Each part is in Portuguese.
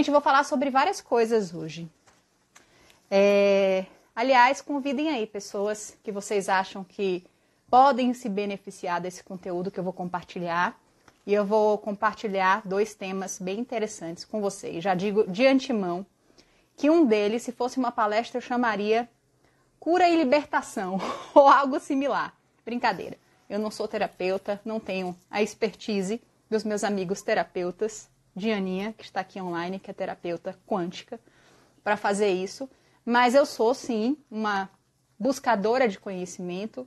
Gente, vou falar sobre várias coisas hoje. É... Aliás, convidem aí pessoas que vocês acham que podem se beneficiar desse conteúdo que eu vou compartilhar. E eu vou compartilhar dois temas bem interessantes com vocês. Já digo de antemão que um deles, se fosse uma palestra, eu chamaria Cura e Libertação ou algo similar. Brincadeira. Eu não sou terapeuta, não tenho a expertise dos meus amigos terapeutas, de Aninha, que está aqui online, que é terapeuta quântica, para fazer isso. Mas eu sou, sim, uma buscadora de conhecimento,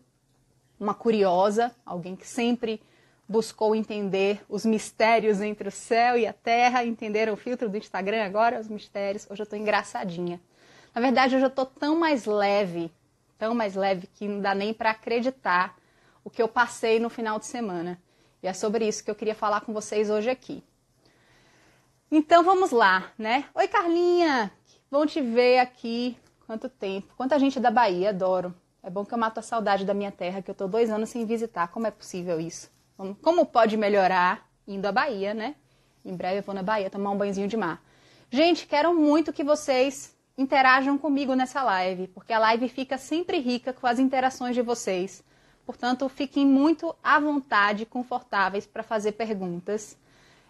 uma curiosa, alguém que sempre buscou entender os mistérios entre o céu e a terra, entender o filtro do Instagram agora, os mistérios. Hoje eu estou engraçadinha. Na verdade, hoje eu estou tão mais leve, tão mais leve que não dá nem para acreditar o que eu passei no final de semana. E é sobre isso que eu queria falar com vocês hoje aqui. Então vamos lá, né? Oi, Carlinha! Bom te ver aqui. Quanto tempo? Quanta gente da Bahia, adoro. É bom que eu mato a saudade da minha terra, que eu tô dois anos sem visitar. Como é possível isso? Como pode melhorar indo à Bahia, né? Em breve eu vou na Bahia tomar um banhozinho de mar. Gente, quero muito que vocês interajam comigo nessa live, porque a live fica sempre rica com as interações de vocês. Portanto, fiquem muito à vontade, confortáveis para fazer perguntas.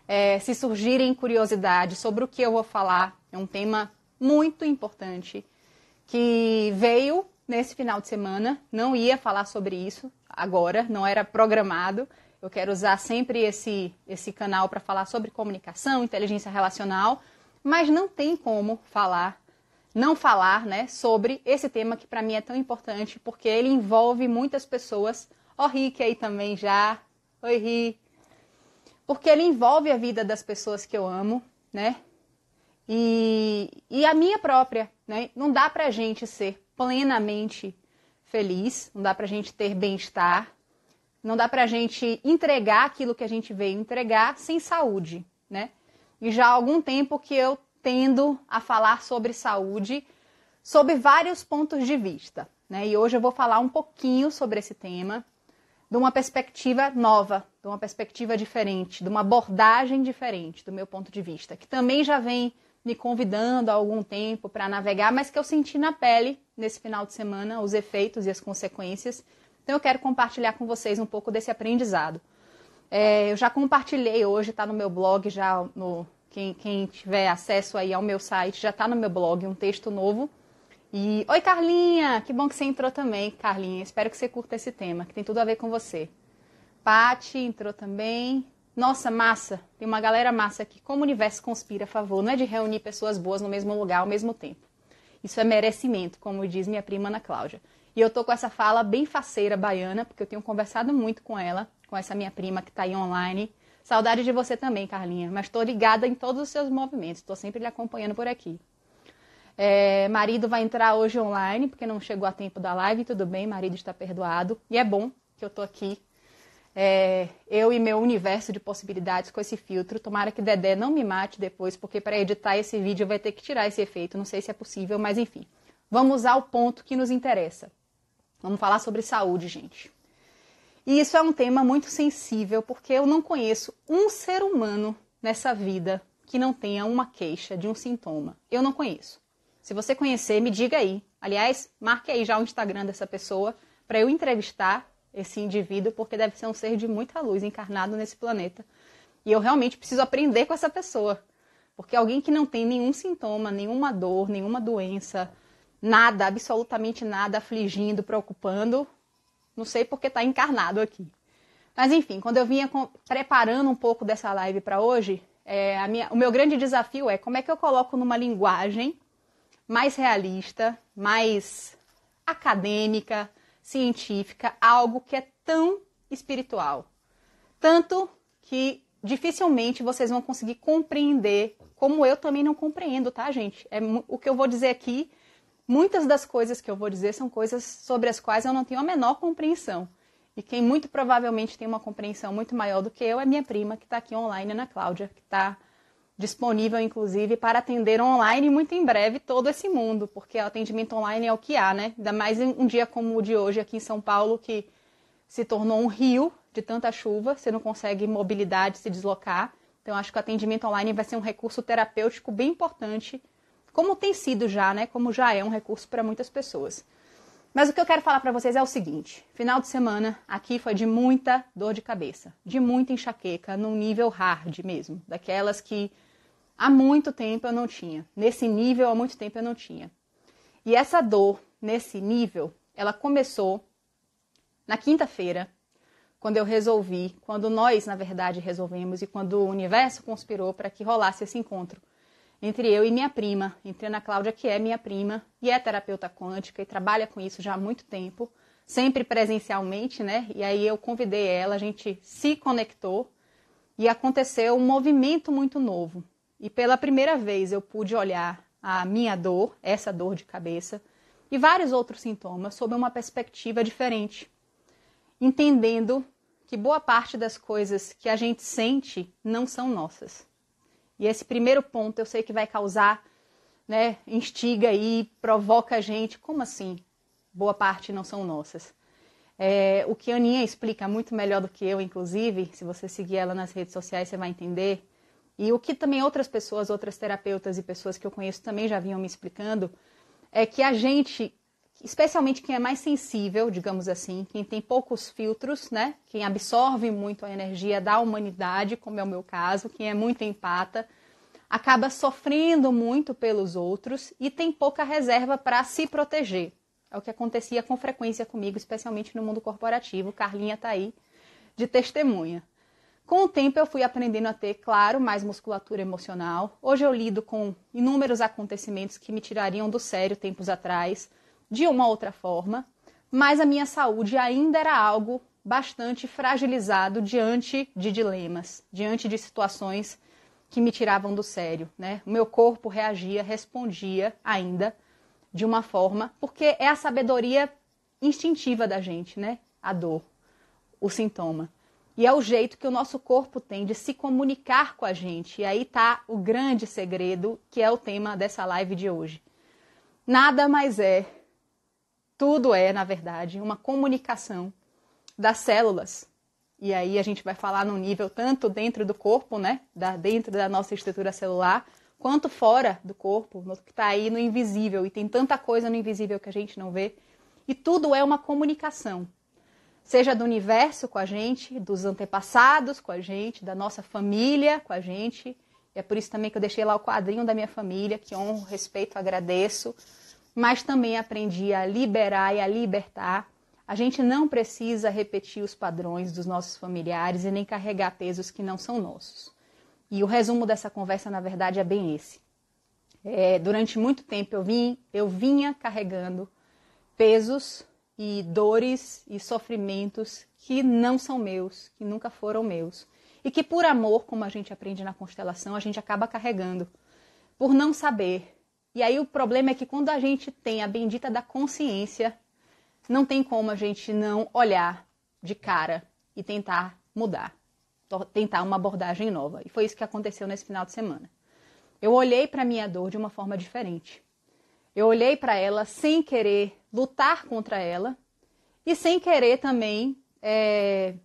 É, se surgirem curiosidades sobre o que eu vou falar, é um tema muito importante que veio nesse final de semana. Não ia falar sobre isso agora, não era programado. Eu quero usar sempre esse, esse canal para falar sobre comunicação, inteligência relacional, mas não tem como falar, não falar né, sobre esse tema que para mim é tão importante, porque ele envolve muitas pessoas. Ó, oh, Rick aí também já. Oi, Rick porque ele envolve a vida das pessoas que eu amo, né? E, e a minha própria, né? Não dá pra gente ser plenamente feliz, não dá pra gente ter bem-estar, não dá pra gente entregar aquilo que a gente veio entregar sem saúde, né? E já há algum tempo que eu tendo a falar sobre saúde sob vários pontos de vista, né? E hoje eu vou falar um pouquinho sobre esse tema de uma perspectiva nova, de uma perspectiva diferente, de uma abordagem diferente do meu ponto de vista, que também já vem me convidando há algum tempo para navegar, mas que eu senti na pele nesse final de semana os efeitos e as consequências. Então eu quero compartilhar com vocês um pouco desse aprendizado. É, eu já compartilhei hoje, está no meu blog, já no quem, quem tiver acesso aí ao meu site já está no meu blog um texto novo e oi Carlinha, que bom que você entrou também, Carlinha. Espero que você curta esse tema, que tem tudo a ver com você. Pati entrou também. Nossa, massa, tem uma galera massa aqui. Como o universo conspira a favor, não é de reunir pessoas boas no mesmo lugar ao mesmo tempo. Isso é merecimento, como diz minha prima Ana Cláudia. E eu tô com essa fala bem faceira baiana, porque eu tenho conversado muito com ela, com essa minha prima que tá aí online. Saudade de você também, Carlinha, mas tô ligada em todos os seus movimentos, tô sempre lhe acompanhando por aqui. É, marido vai entrar hoje online, porque não chegou a tempo da live, tudo bem, marido está perdoado. E é bom que eu tô aqui, é, eu e meu universo de possibilidades com esse filtro. Tomara que Dedé não me mate depois, porque para editar esse vídeo vai ter que tirar esse efeito. Não sei se é possível, mas enfim. Vamos ao ponto que nos interessa. Vamos falar sobre saúde, gente. E isso é um tema muito sensível, porque eu não conheço um ser humano nessa vida que não tenha uma queixa de um sintoma. Eu não conheço. Se você conhecer, me diga aí. Aliás, marque aí já o Instagram dessa pessoa para eu entrevistar esse indivíduo, porque deve ser um ser de muita luz encarnado nesse planeta. E eu realmente preciso aprender com essa pessoa. Porque alguém que não tem nenhum sintoma, nenhuma dor, nenhuma doença, nada, absolutamente nada afligindo, preocupando, não sei porque está encarnado aqui. Mas enfim, quando eu vinha preparando um pouco dessa live para hoje, é, minha, o meu grande desafio é como é que eu coloco numa linguagem mais realista, mais acadêmica, científica, algo que é tão espiritual. Tanto que dificilmente vocês vão conseguir compreender, como eu também não compreendo, tá, gente? É o que eu vou dizer aqui. Muitas das coisas que eu vou dizer são coisas sobre as quais eu não tenho a menor compreensão. E quem muito provavelmente tem uma compreensão muito maior do que eu é minha prima, que está aqui online, Ana Cláudia, que está disponível inclusive para atender online muito em breve todo esse mundo, porque o atendimento online é o que há, né? Ainda mais um dia como o de hoje aqui em São Paulo, que se tornou um rio de tanta chuva, você não consegue mobilidade, se deslocar. Então, acho que o atendimento online vai ser um recurso terapêutico bem importante, como tem sido já, né? Como já é um recurso para muitas pessoas. Mas o que eu quero falar para vocês é o seguinte: final de semana aqui foi de muita dor de cabeça, de muita enxaqueca, num nível hard mesmo, daquelas que há muito tempo eu não tinha. Nesse nível, há muito tempo eu não tinha. E essa dor, nesse nível, ela começou na quinta-feira, quando eu resolvi, quando nós, na verdade, resolvemos e quando o universo conspirou para que rolasse esse encontro entre eu e minha prima, entre Ana Cláudia, que é minha prima e é terapeuta quântica e trabalha com isso já há muito tempo, sempre presencialmente, né? E aí eu convidei ela, a gente se conectou e aconteceu um movimento muito novo. E pela primeira vez eu pude olhar a minha dor, essa dor de cabeça, e vários outros sintomas sob uma perspectiva diferente, entendendo que boa parte das coisas que a gente sente não são nossas. E esse primeiro ponto eu sei que vai causar, né, instiga e provoca a gente, como assim? Boa parte não são nossas. É, o que a Aninha explica muito melhor do que eu, inclusive, se você seguir ela nas redes sociais, você vai entender e o que também outras pessoas, outras terapeutas e pessoas que eu conheço também já vinham me explicando, é que a gente, especialmente quem é mais sensível, digamos assim, quem tem poucos filtros, né? Quem absorve muito a energia da humanidade, como é o meu caso, quem é muito empata, acaba sofrendo muito pelos outros e tem pouca reserva para se proteger. É o que acontecia com frequência comigo, especialmente no mundo corporativo. Carlinha está aí de testemunha. Com o tempo eu fui aprendendo a ter, claro, mais musculatura emocional. Hoje eu lido com inúmeros acontecimentos que me tirariam do sério tempos atrás, de uma outra forma, mas a minha saúde ainda era algo bastante fragilizado diante de dilemas, diante de situações que me tiravam do sério, né? O meu corpo reagia, respondia ainda de uma forma, porque é a sabedoria instintiva da gente, né? A dor, o sintoma. E é o jeito que o nosso corpo tem de se comunicar com a gente. E aí está o grande segredo, que é o tema dessa live de hoje. Nada mais é, tudo é, na verdade, uma comunicação das células. E aí a gente vai falar no nível tanto dentro do corpo, né, da, dentro da nossa estrutura celular, quanto fora do corpo, que está aí no invisível. E tem tanta coisa no invisível que a gente não vê. E tudo é uma comunicação seja do universo com a gente, dos antepassados com a gente, da nossa família com a gente. E é por isso também que eu deixei lá o quadrinho da minha família, que honro, respeito, agradeço. Mas também aprendi a liberar e a libertar. A gente não precisa repetir os padrões dos nossos familiares e nem carregar pesos que não são nossos. E o resumo dessa conversa, na verdade, é bem esse. É, durante muito tempo eu, vim, eu vinha carregando pesos e dores e sofrimentos que não são meus, que nunca foram meus. E que por amor, como a gente aprende na constelação, a gente acaba carregando. Por não saber. E aí o problema é que quando a gente tem a bendita da consciência, não tem como a gente não olhar de cara e tentar mudar, tentar uma abordagem nova. E foi isso que aconteceu nesse final de semana. Eu olhei para minha dor de uma forma diferente. Eu olhei para ela sem querer lutar contra ela e sem querer também é,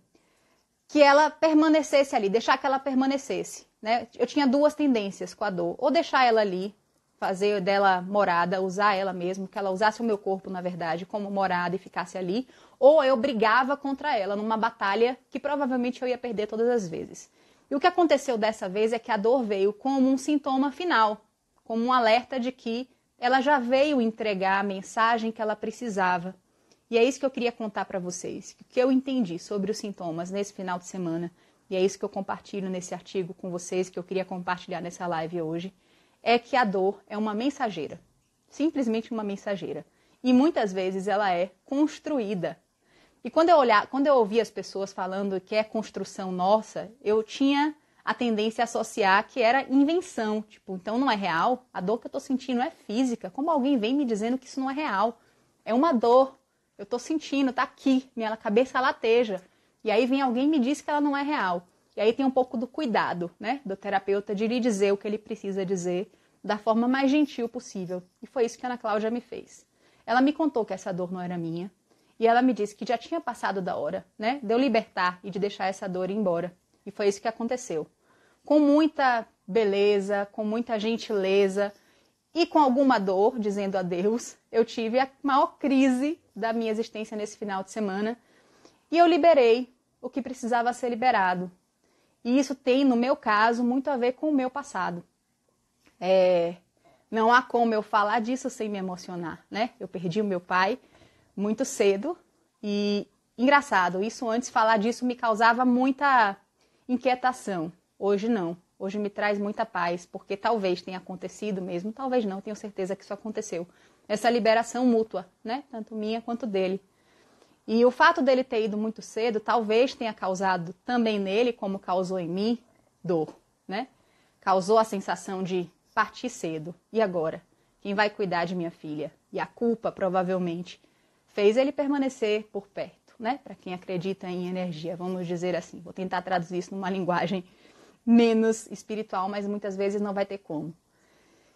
que ela permanecesse ali, deixar que ela permanecesse. Né? Eu tinha duas tendências com a dor: ou deixar ela ali, fazer dela morada, usar ela mesmo, que ela usasse o meu corpo, na verdade, como morada e ficasse ali, ou eu brigava contra ela numa batalha que provavelmente eu ia perder todas as vezes. E o que aconteceu dessa vez é que a dor veio como um sintoma final, como um alerta de que ela já veio entregar a mensagem que ela precisava. E é isso que eu queria contar para vocês, o que eu entendi sobre os sintomas nesse final de semana, e é isso que eu compartilho nesse artigo com vocês, que eu queria compartilhar nessa live hoje, é que a dor é uma mensageira, simplesmente uma mensageira. E muitas vezes ela é construída. E quando eu olhar, quando eu ouvi as pessoas falando que é construção nossa, eu tinha a tendência a associar que era invenção. Tipo, então não é real, a dor que eu tô sentindo é física. Como alguém vem me dizendo que isso não é real? É uma dor. Eu tô sentindo, tá aqui, minha cabeça lateja. E aí vem alguém e me diz que ela não é real. E aí tem um pouco do cuidado, né, do terapeuta de lhe dizer o que ele precisa dizer da forma mais gentil possível. E foi isso que a Ana Cláudia me fez. Ela me contou que essa dor não era minha. E ela me disse que já tinha passado da hora, né, de eu libertar e de deixar essa dor ir embora. E foi isso que aconteceu. com muita beleza, com muita gentileza e com alguma dor, dizendo adeus, eu tive a maior crise da minha existência nesse final de semana e eu liberei o que precisava ser liberado. E isso tem, no meu caso, muito a ver com o meu passado. É, não há como eu falar disso sem me emocionar, né? Eu perdi o meu pai muito cedo e engraçado, isso antes falar disso me causava muita inquietação. Hoje não. Hoje me traz muita paz, porque talvez tenha acontecido mesmo, talvez não, tenho certeza que isso aconteceu. Essa liberação mútua, né? Tanto minha quanto dele. E o fato dele ter ido muito cedo talvez tenha causado também nele, como causou em mim, dor, né? Causou a sensação de partir cedo. E agora? Quem vai cuidar de minha filha? E a culpa, provavelmente, fez ele permanecer por perto, né? Para quem acredita em energia, vamos dizer assim. Vou tentar traduzir isso numa linguagem menos espiritual, mas muitas vezes não vai ter como.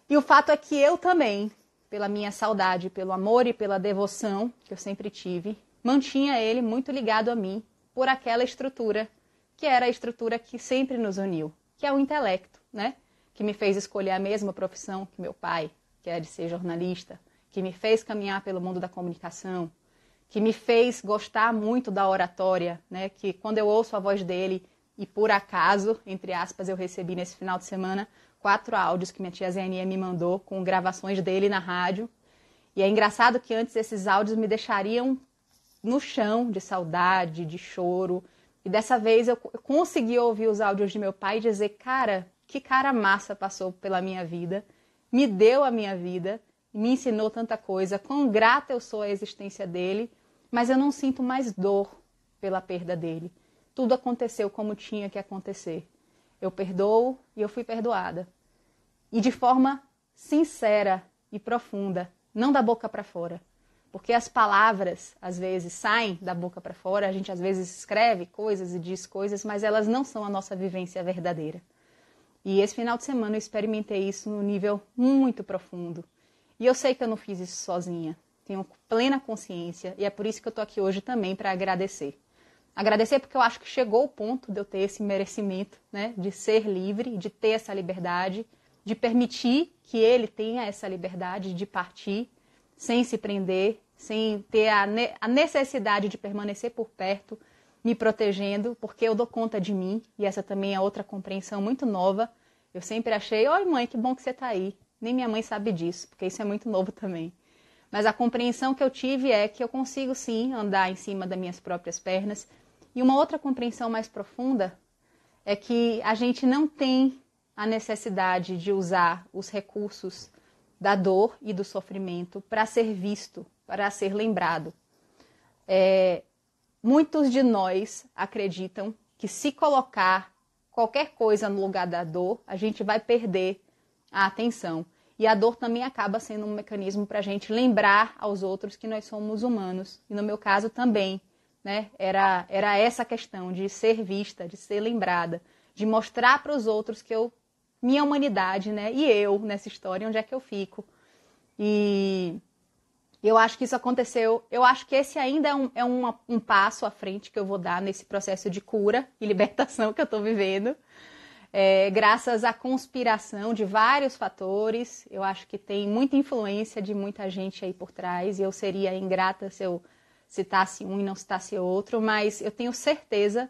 E o fato é que eu também, pela minha saudade, pelo amor e pela devoção que eu sempre tive, mantinha ele muito ligado a mim por aquela estrutura que era a estrutura que sempre nos uniu, que é o intelecto, né? Que me fez escolher a mesma profissão que meu pai, que é de ser jornalista, que me fez caminhar pelo mundo da comunicação, que me fez gostar muito da oratória, né? Que quando eu ouço a voz dele e por acaso, entre aspas, eu recebi nesse final de semana quatro áudios que minha tia Zenia me mandou com gravações dele na rádio. E é engraçado que antes esses áudios me deixariam no chão de saudade, de choro. E dessa vez eu consegui ouvir os áudios de meu pai e dizer: Cara, que cara massa passou pela minha vida, me deu a minha vida, me ensinou tanta coisa, quão grata eu sou à existência dele, mas eu não sinto mais dor pela perda dele. Tudo aconteceu como tinha que acontecer. Eu perdoo e eu fui perdoada. E de forma sincera e profunda, não da boca para fora. Porque as palavras, às vezes, saem da boca para fora, a gente às vezes escreve coisas e diz coisas, mas elas não são a nossa vivência verdadeira. E esse final de semana eu experimentei isso no nível muito profundo. E eu sei que eu não fiz isso sozinha. Tenho plena consciência e é por isso que eu estou aqui hoje também para agradecer. Agradecer porque eu acho que chegou o ponto de eu ter esse merecimento, né, de ser livre, de ter essa liberdade, de permitir que ele tenha essa liberdade de partir sem se prender, sem ter a, ne a necessidade de permanecer por perto, me protegendo, porque eu dou conta de mim, e essa também é outra compreensão muito nova. Eu sempre achei, oi mãe, que bom que você está aí. Nem minha mãe sabe disso, porque isso é muito novo também. Mas a compreensão que eu tive é que eu consigo sim andar em cima das minhas próprias pernas. E uma outra compreensão mais profunda é que a gente não tem a necessidade de usar os recursos da dor e do sofrimento para ser visto, para ser lembrado. É, muitos de nós acreditam que se colocar qualquer coisa no lugar da dor, a gente vai perder a atenção. E a dor também acaba sendo um mecanismo para a gente lembrar aos outros que nós somos humanos. E no meu caso também, né? Era, era essa questão de ser vista, de ser lembrada, de mostrar para os outros que eu, minha humanidade, né? E eu nessa história, onde é que eu fico. E eu acho que isso aconteceu. Eu acho que esse ainda é um, é um, um passo à frente que eu vou dar nesse processo de cura e libertação que eu estou vivendo. É, graças à conspiração de vários fatores, eu acho que tem muita influência de muita gente aí por trás, e eu seria ingrata se eu citasse um e não citasse outro, mas eu tenho certeza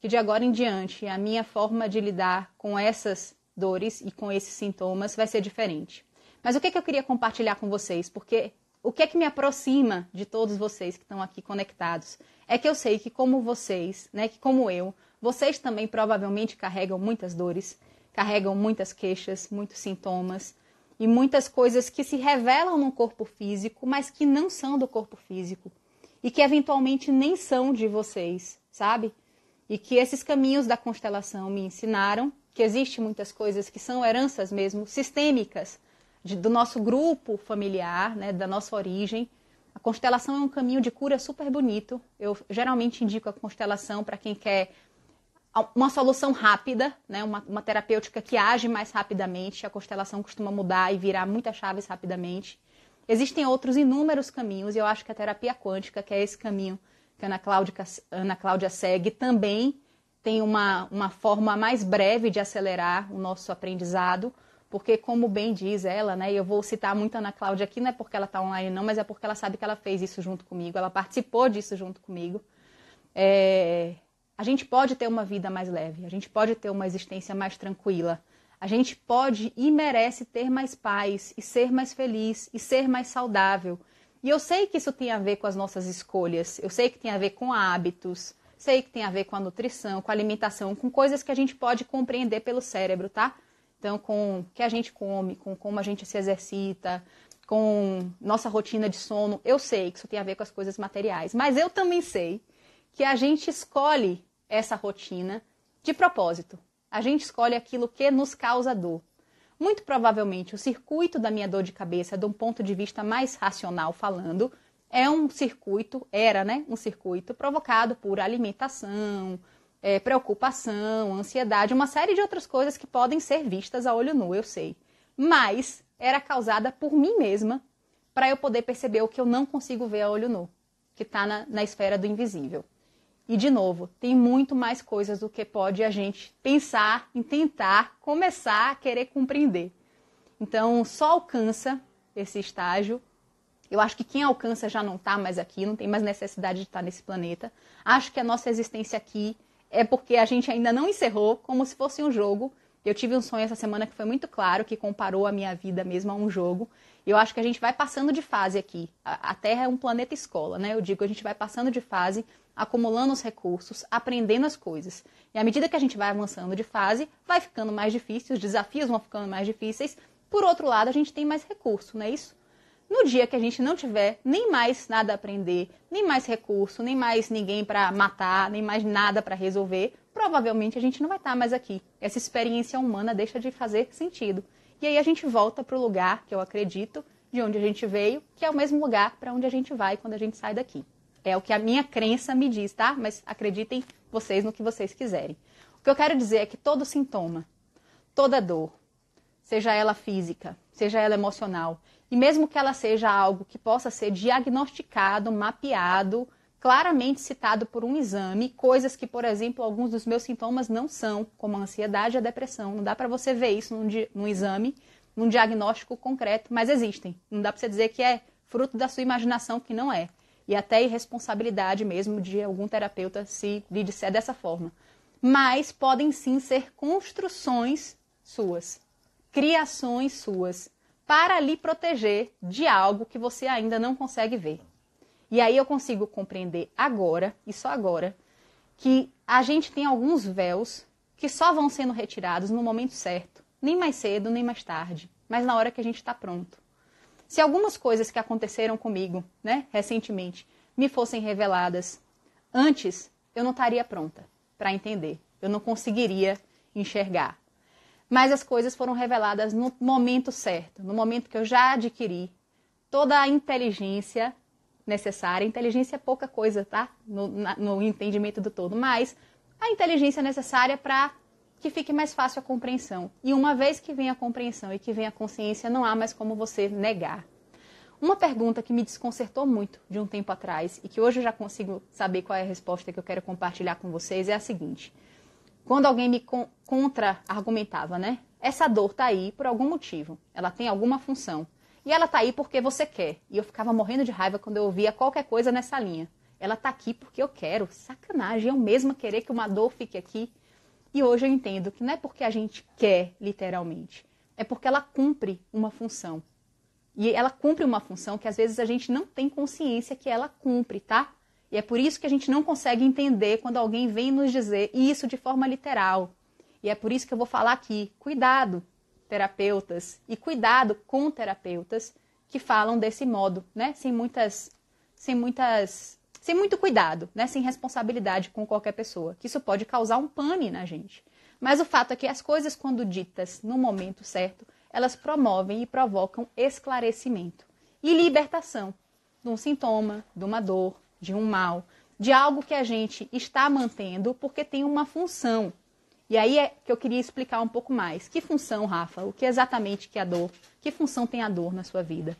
que de agora em diante a minha forma de lidar com essas dores e com esses sintomas vai ser diferente. Mas o que, que eu queria compartilhar com vocês? Porque o que é que me aproxima de todos vocês que estão aqui conectados? É que eu sei que como vocês, né, que como eu, vocês também provavelmente carregam muitas dores, carregam muitas queixas, muitos sintomas e muitas coisas que se revelam no corpo físico, mas que não são do corpo físico e que eventualmente nem são de vocês, sabe? E que esses caminhos da constelação me ensinaram que existem muitas coisas que são heranças mesmo sistêmicas de, do nosso grupo familiar, né, da nossa origem. A constelação é um caminho de cura super bonito. Eu geralmente indico a constelação para quem quer uma solução rápida, né, uma, uma terapêutica que age mais rapidamente. A constelação costuma mudar e virar muitas chaves rapidamente. Existem outros inúmeros caminhos, e eu acho que a terapia quântica, que é esse caminho que a Ana Cláudia, Ana Cláudia segue, também tem uma, uma forma mais breve de acelerar o nosso aprendizado, porque, como bem diz ela, né, eu vou citar muito a Ana Cláudia aqui, não é porque ela está online, não, mas é porque ela sabe que ela fez isso junto comigo, ela participou disso junto comigo. É, a gente pode ter uma vida mais leve, a gente pode ter uma existência mais tranquila, a gente pode e merece ter mais paz, e ser mais feliz, e ser mais saudável. E eu sei que isso tem a ver com as nossas escolhas, eu sei que tem a ver com hábitos, sei que tem a ver com a nutrição, com a alimentação, com coisas que a gente pode compreender pelo cérebro, tá? Então, com o que a gente come, com como a gente se exercita, com nossa rotina de sono, eu sei que isso tem a ver com as coisas materiais, mas eu também sei que a gente escolhe essa rotina de propósito. A gente escolhe aquilo que nos causa dor. Muito provavelmente o circuito da minha dor de cabeça, de um ponto de vista mais racional falando, é um circuito, era, né, um circuito provocado por alimentação, é, preocupação, ansiedade, uma série de outras coisas que podem ser vistas a olho nu, eu sei. Mas era causada por mim mesma para eu poder perceber o que eu não consigo ver a olho nu, que está na, na esfera do invisível. E, de novo, tem muito mais coisas do que pode a gente pensar em tentar começar a querer compreender. Então, só alcança esse estágio eu acho que quem alcança já não está mais aqui, não tem mais necessidade de estar nesse planeta. Acho que a nossa existência aqui é porque a gente ainda não encerrou, como se fosse um jogo. Eu tive um sonho essa semana que foi muito claro, que comparou a minha vida mesmo a um jogo. Eu acho que a gente vai passando de fase aqui. A, a Terra é um planeta escola, né? Eu digo, a gente vai passando de fase, acumulando os recursos, aprendendo as coisas. E à medida que a gente vai avançando de fase, vai ficando mais difícil, os desafios vão ficando mais difíceis. Por outro lado, a gente tem mais recurso, não é isso? No dia que a gente não tiver nem mais nada a aprender, nem mais recurso, nem mais ninguém para matar, nem mais nada para resolver, provavelmente a gente não vai estar mais aqui. Essa experiência humana deixa de fazer sentido. E aí a gente volta para o lugar que eu acredito, de onde a gente veio, que é o mesmo lugar para onde a gente vai quando a gente sai daqui. É o que a minha crença me diz, tá? Mas acreditem vocês no que vocês quiserem. O que eu quero dizer é que todo sintoma, toda dor, seja ela física, seja ela emocional, e mesmo que ela seja algo que possa ser diagnosticado, mapeado, claramente citado por um exame, coisas que, por exemplo, alguns dos meus sintomas não são, como a ansiedade e a depressão. Não dá para você ver isso num, num, exame, num diagnóstico concreto, mas existem. Não dá para você dizer que é fruto da sua imaginação, que não é. E até irresponsabilidade mesmo de algum terapeuta se lhe disser dessa forma. Mas podem sim ser construções suas, criações suas para lhe proteger de algo que você ainda não consegue ver. E aí eu consigo compreender agora, e só agora, que a gente tem alguns véus que só vão sendo retirados no momento certo, nem mais cedo, nem mais tarde, mas na hora que a gente está pronto. Se algumas coisas que aconteceram comigo, né, recentemente, me fossem reveladas antes, eu não estaria pronta para entender. Eu não conseguiria enxergar mas as coisas foram reveladas no momento certo, no momento que eu já adquiri toda a inteligência necessária. Inteligência é pouca coisa, tá? No, na, no entendimento do todo, mas a inteligência necessária para que fique mais fácil a compreensão. E uma vez que vem a compreensão e que vem a consciência, não há mais como você negar. Uma pergunta que me desconcertou muito de um tempo atrás e que hoje eu já consigo saber qual é a resposta que eu quero compartilhar com vocês é a seguinte: quando alguém me contra-argumentava, né? Essa dor tá aí por algum motivo, ela tem alguma função. E ela tá aí porque você quer. E eu ficava morrendo de raiva quando eu ouvia qualquer coisa nessa linha. Ela tá aqui porque eu quero. Sacanagem, eu mesma querer que uma dor fique aqui. E hoje eu entendo que não é porque a gente quer, literalmente. É porque ela cumpre uma função. E ela cumpre uma função que às vezes a gente não tem consciência que ela cumpre, tá? E é por isso que a gente não consegue entender quando alguém vem nos dizer isso de forma literal. E é por isso que eu vou falar aqui: cuidado, terapeutas, e cuidado com terapeutas que falam desse modo, né? Sem muitas. Sem muitas. Sem muito cuidado, né? Sem responsabilidade com qualquer pessoa. Que isso pode causar um pane na gente. Mas o fato é que as coisas, quando ditas no momento certo, elas promovem e provocam esclarecimento e libertação de um sintoma, de uma dor, de um mal, de algo que a gente está mantendo porque tem uma função. E aí é que eu queria explicar um pouco mais. Que função, Rafa? O que exatamente que é a dor? Que função tem a dor na sua vida?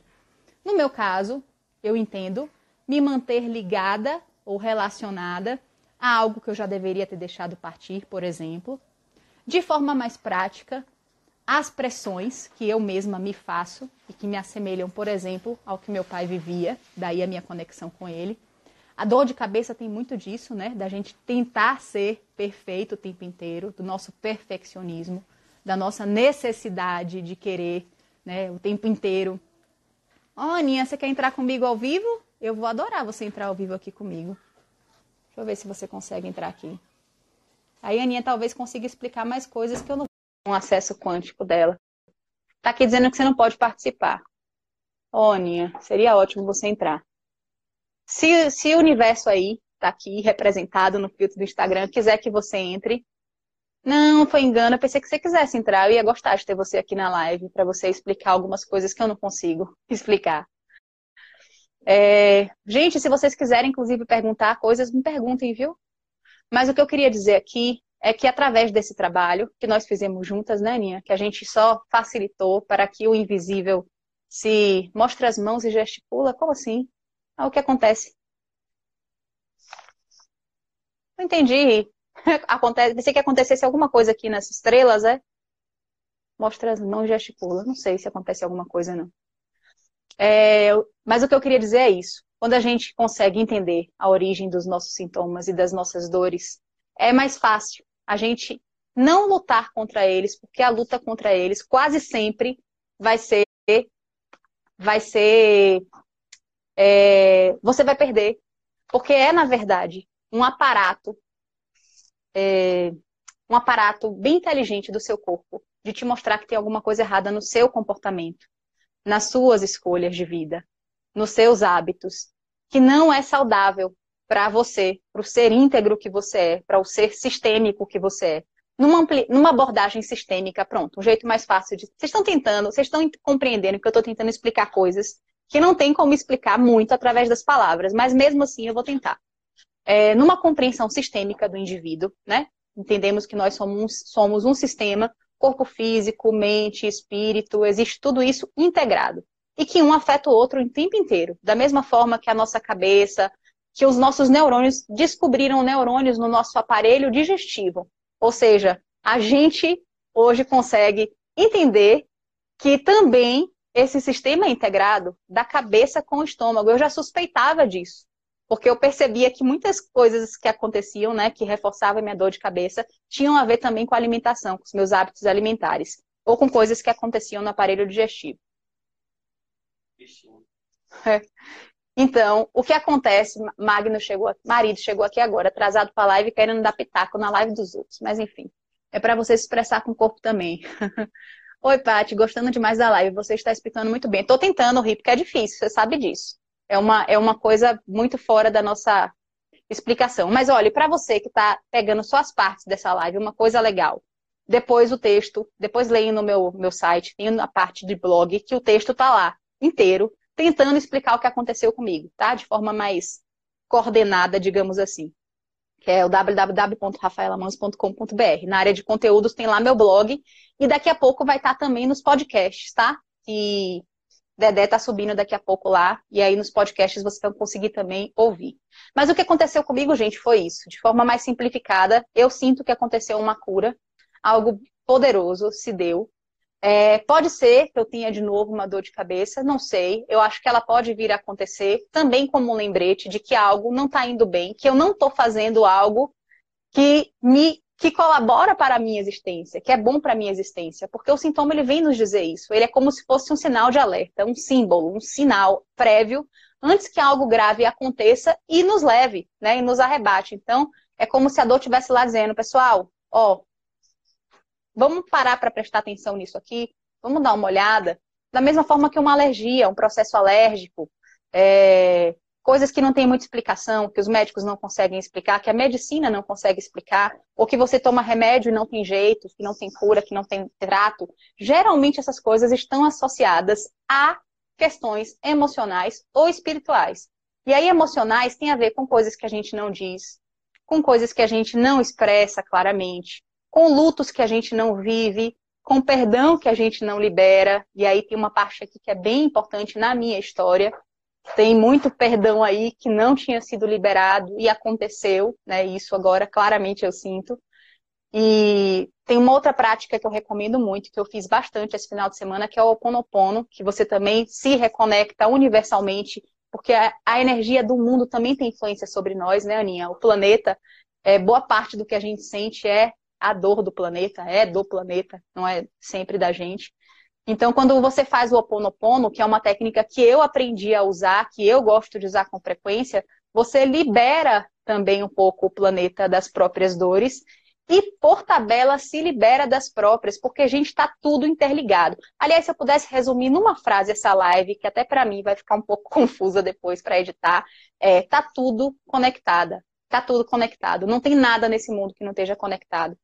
No meu caso, eu entendo me manter ligada ou relacionada a algo que eu já deveria ter deixado partir, por exemplo. De forma mais prática, as pressões que eu mesma me faço e que me assemelham, por exemplo, ao que meu pai vivia, daí a minha conexão com ele. A dor de cabeça tem muito disso, né? Da gente tentar ser perfeito o tempo inteiro, do nosso perfeccionismo, da nossa necessidade de querer, né, o tempo inteiro. Ó, oh, Aninha, você quer entrar comigo ao vivo? Eu vou adorar você entrar ao vivo aqui comigo. Deixa eu ver se você consegue entrar aqui. Aí a Aninha talvez consiga explicar mais coisas que eu não um acesso quântico dela. Tá aqui dizendo que você não pode participar. Ô, Aninha, seria ótimo você entrar. Se, se o universo aí tá aqui representado no filtro do Instagram quiser que você entre, não, foi engano. Eu pensei que você quisesse entrar. Eu ia gostar de ter você aqui na live para você explicar algumas coisas que eu não consigo explicar. É... Gente, se vocês quiserem, inclusive, perguntar coisas, me perguntem, viu? Mas o que eu queria dizer aqui é que através desse trabalho que nós fizemos juntas, né, Aninha? Que a gente só facilitou para que o invisível se mostre as mãos e gesticula. Como assim? É o que acontece. Não entendi. Acontece, pensei que acontecesse alguma coisa aqui nas estrelas, é? Mostra as mãos gesticula. Não sei se acontece alguma coisa, não. É, mas o que eu queria dizer é isso. Quando a gente consegue entender a origem dos nossos sintomas e das nossas dores, é mais fácil a gente não lutar contra eles, porque a luta contra eles quase sempre vai ser vai ser é, você vai perder, porque é na verdade um aparato é, um aparato bem inteligente do seu corpo de te mostrar que tem alguma coisa errada no seu comportamento, nas suas escolhas de vida, nos seus hábitos, que não é saudável para você, para o ser íntegro que você é, para o ser sistêmico que você é. Numa, numa, abordagem sistêmica, pronto, um jeito mais fácil de. Vocês estão tentando, vocês estão compreendendo que eu estou tentando explicar coisas que não tem como explicar muito através das palavras, mas mesmo assim eu vou tentar é, numa compreensão sistêmica do indivíduo, né? Entendemos que nós somos, somos um sistema, corpo físico, mente, espírito, existe tudo isso integrado. E que um afeta o outro o tempo inteiro. Da mesma forma que a nossa cabeça, que os nossos neurônios descobriram neurônios no nosso aparelho digestivo. Ou seja, a gente hoje consegue entender que também esse sistema integrado da cabeça com o estômago. Eu já suspeitava disso porque eu percebia que muitas coisas que aconteciam, né, que reforçavam a minha dor de cabeça, tinham a ver também com a alimentação, com os meus hábitos alimentares, ou com coisas que aconteciam no aparelho digestivo. É. Então, o que acontece? Magno chegou, marido chegou aqui agora, atrasado para a live, querendo dar pitaco na live dos outros. Mas enfim, é para você se expressar com o corpo também. Oi, Paty, gostando demais da live. Você está explicando muito bem. Estou tentando rir, porque é difícil, você sabe disso. É uma, é uma coisa muito fora da nossa explicação. Mas olha, para você que está pegando só as partes dessa live, uma coisa legal. Depois o texto, depois leio no meu, meu site, tem a parte de blog, que o texto está lá, inteiro, tentando explicar o que aconteceu comigo, tá? De forma mais coordenada, digamos assim. Que é o www.rafaelamans.com.br. Na área de conteúdos tem lá meu blog e daqui a pouco vai estar também nos podcasts, tá? E Dedé tá subindo daqui a pouco lá, e aí nos podcasts você vai conseguir também ouvir. Mas o que aconteceu comigo, gente, foi isso. De forma mais simplificada, eu sinto que aconteceu uma cura, algo poderoso se deu. É, pode ser que eu tenha de novo uma dor de cabeça, não sei. Eu acho que ela pode vir a acontecer também como um lembrete de que algo não está indo bem, que eu não estou fazendo algo que me que colabora para a minha existência, que é bom para a minha existência, porque o sintoma ele vem nos dizer isso. Ele é como se fosse um sinal de alerta, um símbolo, um sinal prévio antes que algo grave aconteça e nos leve, né, e nos arrebate. Então, é como se a dor estivesse lá dizendo, pessoal, ó, vamos parar para prestar atenção nisso aqui, vamos dar uma olhada. Da mesma forma que uma alergia, um processo alérgico, é, coisas que não tem muita explicação, que os médicos não conseguem explicar, que a medicina não consegue explicar, ou que você toma remédio e não tem jeito, que não tem cura, que não tem trato. Geralmente essas coisas estão associadas a questões emocionais ou espirituais. E aí emocionais tem a ver com coisas que a gente não diz, com coisas que a gente não expressa claramente, com lutos que a gente não vive, com perdão que a gente não libera. E aí tem uma parte aqui que é bem importante na minha história, tem muito perdão aí que não tinha sido liberado e aconteceu, né? Isso agora claramente eu sinto. E tem uma outra prática que eu recomendo muito, que eu fiz bastante esse final de semana, que é o Oponopono, que você também se reconecta universalmente, porque a, a energia do mundo também tem influência sobre nós, né, Aninha? O planeta, é, boa parte do que a gente sente é a dor do planeta, é do planeta, não é sempre da gente. Então, quando você faz o Oponopono, que é uma técnica que eu aprendi a usar, que eu gosto de usar com frequência, você libera também um pouco o planeta das próprias dores e, por tabela, se libera das próprias, porque a gente está tudo interligado. Aliás, se eu pudesse resumir numa frase essa live, que até para mim vai ficar um pouco confusa depois para editar, é, tá tudo conectada. Tá tudo conectado. Não tem nada nesse mundo que não esteja conectado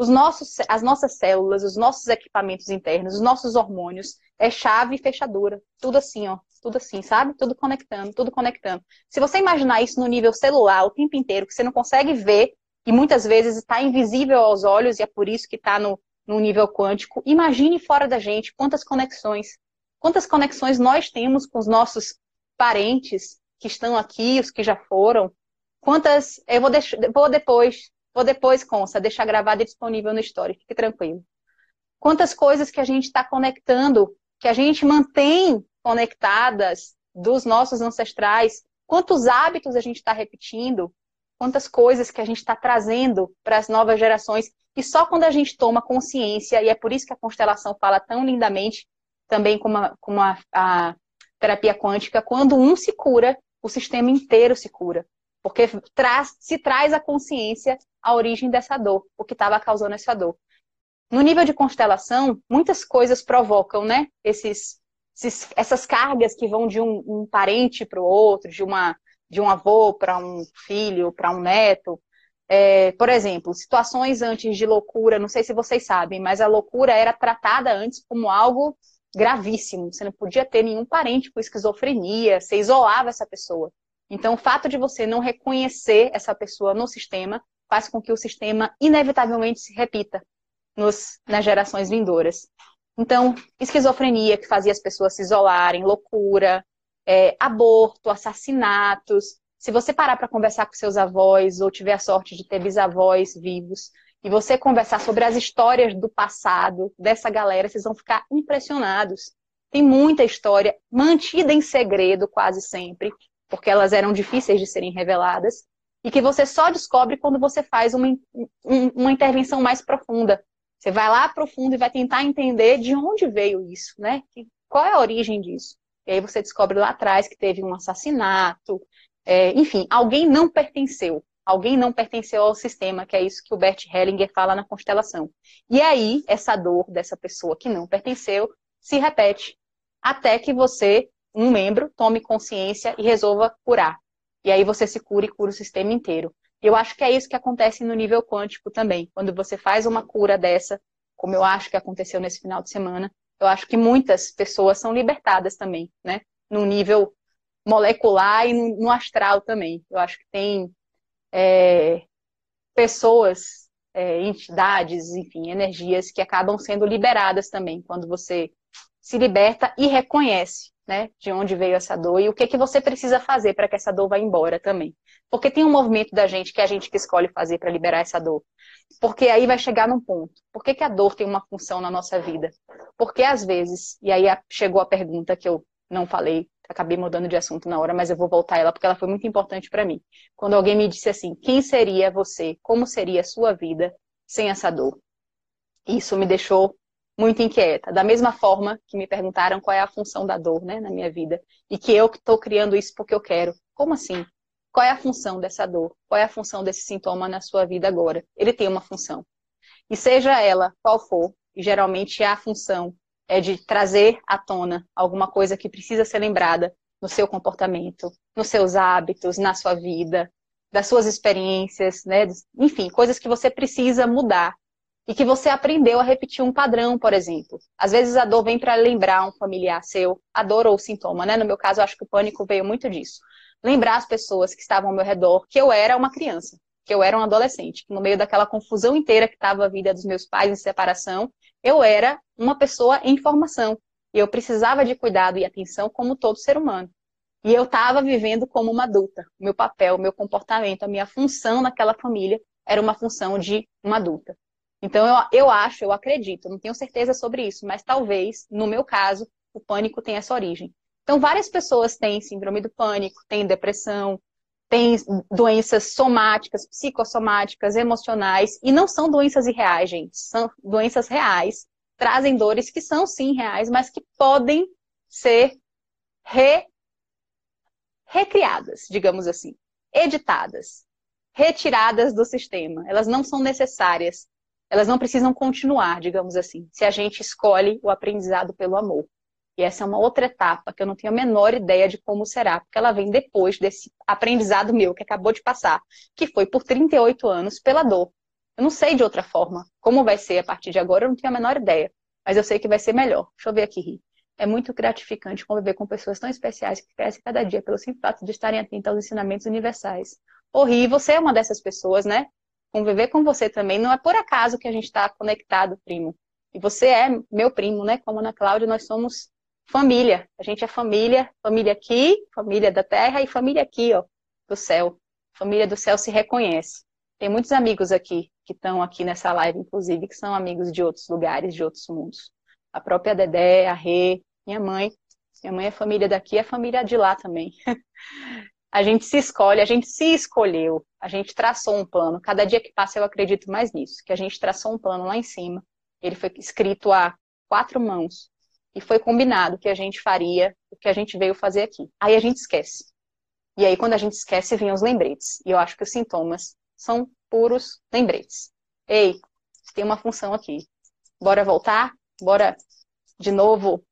os nossos, as nossas células, os nossos equipamentos internos, os nossos hormônios, é chave e fechadura. Tudo assim, ó. Tudo assim, sabe? Tudo conectando, tudo conectando. Se você imaginar isso no nível celular o tempo inteiro, que você não consegue ver, e muitas vezes está invisível aos olhos, e é por isso que está no, no nível quântico, imagine fora da gente quantas conexões. Quantas conexões nós temos com os nossos parentes que estão aqui, os que já foram. Quantas. Eu vou, deixar, vou depois Vou depois, Consta, deixar gravado e disponível no Story. Fique tranquilo. Quantas coisas que a gente está conectando, que a gente mantém conectadas dos nossos ancestrais, quantos hábitos a gente está repetindo, quantas coisas que a gente está trazendo para as novas gerações. E só quando a gente toma consciência, e é por isso que a constelação fala tão lindamente, também como a, como a, a terapia quântica, quando um se cura, o sistema inteiro se cura. Porque traz, se traz a consciência a origem dessa dor, o que estava causando essa dor. No nível de constelação, muitas coisas provocam, né? Esses, esses essas cargas que vão de um, um parente para o outro, de, uma, de um avô para um filho, para um neto. É, por exemplo, situações antes de loucura, não sei se vocês sabem, mas a loucura era tratada antes como algo gravíssimo. Você não podia ter nenhum parente com esquizofrenia, você isolava essa pessoa. Então, o fato de você não reconhecer essa pessoa no sistema faz com que o sistema inevitavelmente se repita nos, nas gerações vindouras. Então, esquizofrenia que fazia as pessoas se isolarem, loucura, é, aborto, assassinatos. Se você parar para conversar com seus avós ou tiver a sorte de ter bisavós vivos e você conversar sobre as histórias do passado dessa galera, vocês vão ficar impressionados. Tem muita história mantida em segredo quase sempre, porque elas eram difíceis de serem reveladas, e que você só descobre quando você faz uma, uma intervenção mais profunda. Você vai lá profundo e vai tentar entender de onde veio isso, né? Qual é a origem disso? E aí você descobre lá atrás que teve um assassinato, é, enfim, alguém não pertenceu. Alguém não pertenceu ao sistema, que é isso que o Bert Hellinger fala na constelação. E aí, essa dor dessa pessoa que não pertenceu se repete até que você um membro tome consciência e resolva curar. E aí você se cura e cura o sistema inteiro. Eu acho que é isso que acontece no nível quântico também. Quando você faz uma cura dessa, como eu acho que aconteceu nesse final de semana, eu acho que muitas pessoas são libertadas também, né? No nível molecular e no, no astral também. Eu acho que tem é, pessoas, é, entidades, enfim, energias que acabam sendo liberadas também quando você se liberta e reconhece né, de onde veio essa dor e o que, que você precisa fazer para que essa dor vá embora também. Porque tem um movimento da gente que é a gente que escolhe fazer para liberar essa dor. Porque aí vai chegar num ponto. Por que, que a dor tem uma função na nossa vida? Porque às vezes, e aí chegou a pergunta que eu não falei, acabei mudando de assunto na hora, mas eu vou voltar ela porque ela foi muito importante para mim. Quando alguém me disse assim: quem seria você? Como seria a sua vida sem essa dor? Isso me deixou muito inquieta. Da mesma forma que me perguntaram qual é a função da dor né, na minha vida. E que eu estou criando isso porque eu quero. Como assim? Qual é a função dessa dor? Qual é a função desse sintoma na sua vida agora? Ele tem uma função. E seja ela qual for, geralmente a função é de trazer à tona alguma coisa que precisa ser lembrada no seu comportamento, nos seus hábitos, na sua vida, das suas experiências, né? Enfim, coisas que você precisa mudar e que você aprendeu a repetir um padrão, por exemplo. Às vezes a dor vem para lembrar um familiar seu, a dor ou o sintoma, né? No meu caso, eu acho que o pânico veio muito disso. Lembrar as pessoas que estavam ao meu redor que eu era uma criança, que eu era um adolescente, que no meio daquela confusão inteira que estava a vida dos meus pais em separação, eu era uma pessoa em formação. E eu precisava de cuidado e atenção como todo ser humano. E eu estava vivendo como uma adulta. O meu papel, o meu comportamento, a minha função naquela família era uma função de uma adulta. Então, eu, eu acho, eu acredito, não tenho certeza sobre isso, mas talvez, no meu caso, o pânico tenha essa origem. Então, várias pessoas têm síndrome do pânico, têm depressão, têm doenças somáticas, psicossomáticas, emocionais, e não são doenças irreais, gente, são doenças reais, trazem dores que são sim reais, mas que podem ser re... recriadas, digamos assim, editadas, retiradas do sistema. Elas não são necessárias elas não precisam continuar, digamos assim, se a gente escolhe o aprendizado pelo amor. E essa é uma outra etapa que eu não tenho a menor ideia de como será, porque ela vem depois desse aprendizado meu que acabou de passar, que foi por 38 anos pela dor. Eu não sei de outra forma como vai ser a partir de agora, eu não tenho a menor ideia, mas eu sei que vai ser melhor. Deixa eu ver aqui, Ri. É muito gratificante conviver com pessoas tão especiais que crescem cada dia pelo simples fato de estarem atentas aos ensinamentos universais. Ô, Ri, você é uma dessas pessoas, né? Conviver com você também. Não é por acaso que a gente está conectado, primo. E você é meu primo, né? Como Ana Cláudia, nós somos família. A gente é família, família aqui, família da terra e família aqui, ó, do céu. Família do céu se reconhece. Tem muitos amigos aqui que estão aqui nessa live, inclusive, que são amigos de outros lugares, de outros mundos. A própria Dedé, a Rê, minha mãe. Minha mãe é família daqui, é família de lá também. a gente se escolhe, a gente se escolheu, a gente traçou um plano. Cada dia que passa eu acredito mais nisso, que a gente traçou um plano lá em cima. Ele foi escrito a quatro mãos e foi combinado que a gente faria o que a gente veio fazer aqui. Aí a gente esquece. E aí quando a gente esquece vem os lembretes. E eu acho que os sintomas são puros lembretes. Ei, tem uma função aqui. Bora voltar? Bora de novo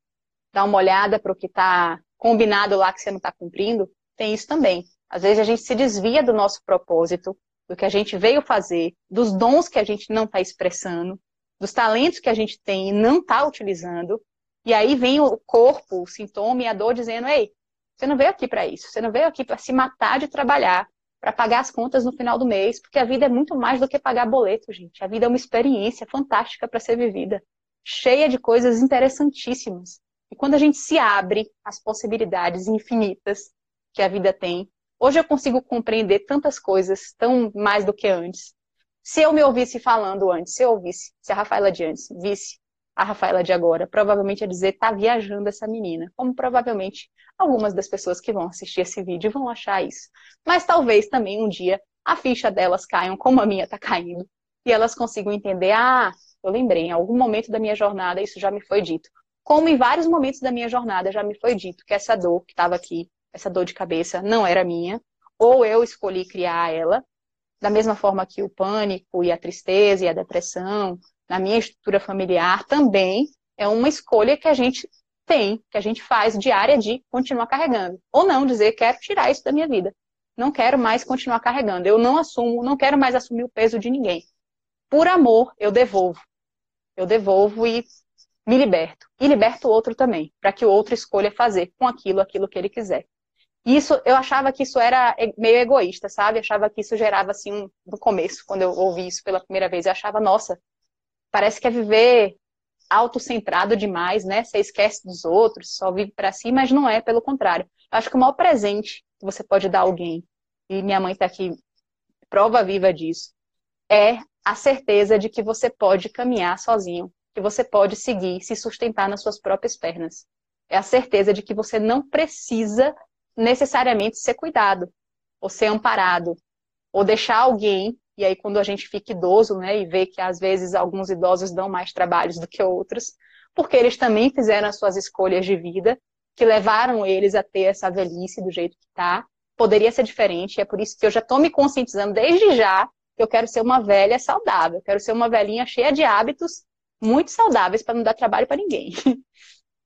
dar uma olhada para o que está combinado lá que você não está cumprindo? Tem isso também. Às vezes a gente se desvia do nosso propósito, do que a gente veio fazer, dos dons que a gente não está expressando, dos talentos que a gente tem e não está utilizando. E aí vem o corpo, o sintoma e a dor dizendo: ei, você não veio aqui para isso, você não veio aqui para se matar de trabalhar, para pagar as contas no final do mês, porque a vida é muito mais do que pagar boleto, gente. A vida é uma experiência fantástica para ser vivida, cheia de coisas interessantíssimas. E quando a gente se abre às possibilidades infinitas, que a vida tem. Hoje eu consigo compreender tantas coisas, tão mais do que antes. Se eu me ouvisse falando antes, se eu ouvisse, se a Rafaela de antes visse a Rafaela de agora, provavelmente ia dizer, tá viajando essa menina. Como provavelmente algumas das pessoas que vão assistir esse vídeo vão achar isso. Mas talvez também um dia a ficha delas caiam como a minha tá caindo. E elas consigam entender, ah, eu lembrei, em algum momento da minha jornada isso já me foi dito. Como em vários momentos da minha jornada já me foi dito que essa dor que estava aqui essa dor de cabeça não era minha, ou eu escolhi criar ela, da mesma forma que o pânico e a tristeza e a depressão, na minha estrutura familiar, também é uma escolha que a gente tem, que a gente faz diária de continuar carregando. Ou não dizer, quero tirar isso da minha vida. Não quero mais continuar carregando. Eu não assumo, não quero mais assumir o peso de ninguém. Por amor, eu devolvo. Eu devolvo e me liberto. E liberto o outro também, para que o outro escolha fazer com aquilo aquilo que ele quiser. Isso, eu achava que isso era meio egoísta, sabe? Achava que isso gerava, assim, um, no começo, quando eu ouvi isso pela primeira vez, eu achava, nossa, parece que é viver autocentrado demais, né? Você esquece dos outros, só vive para si, mas não é, pelo contrário. Eu acho que o maior presente que você pode dar a alguém, e minha mãe está aqui, prova viva disso, é a certeza de que você pode caminhar sozinho, que você pode seguir, se sustentar nas suas próprias pernas. É a certeza de que você não precisa necessariamente ser cuidado, ou ser amparado, ou deixar alguém, e aí quando a gente fica idoso, né, e vê que às vezes alguns idosos dão mais trabalhos do que outros, porque eles também fizeram as suas escolhas de vida, que levaram eles a ter essa velhice do jeito que está, poderia ser diferente, é por isso que eu já estou me conscientizando desde já que eu quero ser uma velha saudável, quero ser uma velhinha cheia de hábitos muito saudáveis para não dar trabalho para ninguém.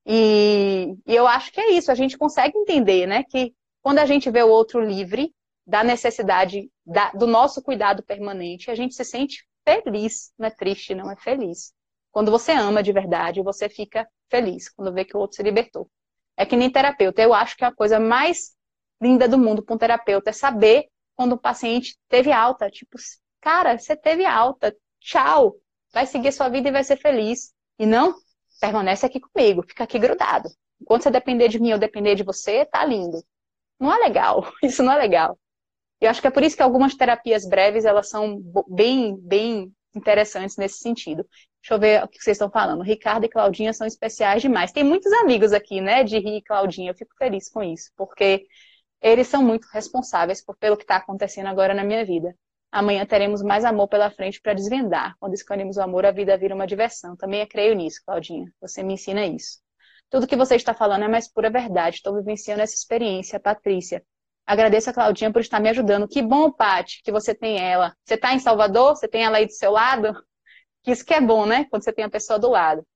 E, e, eu acho que é isso, a gente consegue entender, né, que quando a gente vê o outro livre da necessidade da, do nosso cuidado permanente, a gente se sente feliz, não é triste, não é feliz. Quando você ama de verdade, você fica feliz quando vê que o outro se libertou. É que nem terapeuta, eu acho que a coisa mais linda do mundo para um terapeuta é saber quando o paciente teve alta, tipo, cara, você teve alta, tchau, vai seguir sua vida e vai ser feliz. E não, permanece aqui comigo, fica aqui grudado. Enquanto você depender de mim ou depender de você, tá lindo. Não é legal. Isso não é legal. Eu acho que é por isso que algumas terapias breves, elas são bem, bem interessantes nesse sentido. Deixa eu ver o que vocês estão falando. Ricardo e Claudinha são especiais demais. Tem muitos amigos aqui, né, de Ri e Claudinha. Eu fico feliz com isso, porque eles são muito responsáveis por, pelo que está acontecendo agora na minha vida. Amanhã teremos mais amor pela frente para desvendar. Quando escolhemos o amor, a vida vira uma diversão. Também creio nisso, Claudinha. Você me ensina isso. Tudo que você está falando é mais pura verdade. Estou vivenciando essa experiência, Patrícia. Agradeço a Claudinha por estar me ajudando. Que bom, Paty, que você tem ela. Você está em Salvador? Você tem ela aí do seu lado? Isso que é bom, né? Quando você tem a pessoa do lado.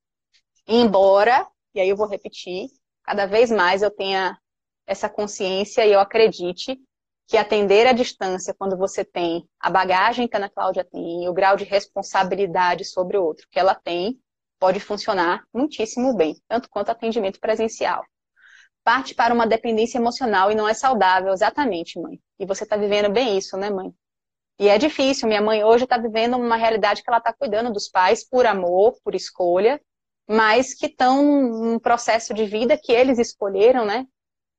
Embora, e aí eu vou repetir, cada vez mais eu tenha essa consciência e eu acredite que atender à distância, quando você tem a bagagem que a Ana Cláudia tem, o grau de responsabilidade sobre o outro que ela tem, pode funcionar muitíssimo bem, tanto quanto atendimento presencial. Parte para uma dependência emocional e não é saudável, exatamente, mãe. E você está vivendo bem isso, né, mãe? E é difícil. Minha mãe hoje está vivendo uma realidade que ela está cuidando dos pais por amor, por escolha, mas que estão num processo de vida que eles escolheram, né?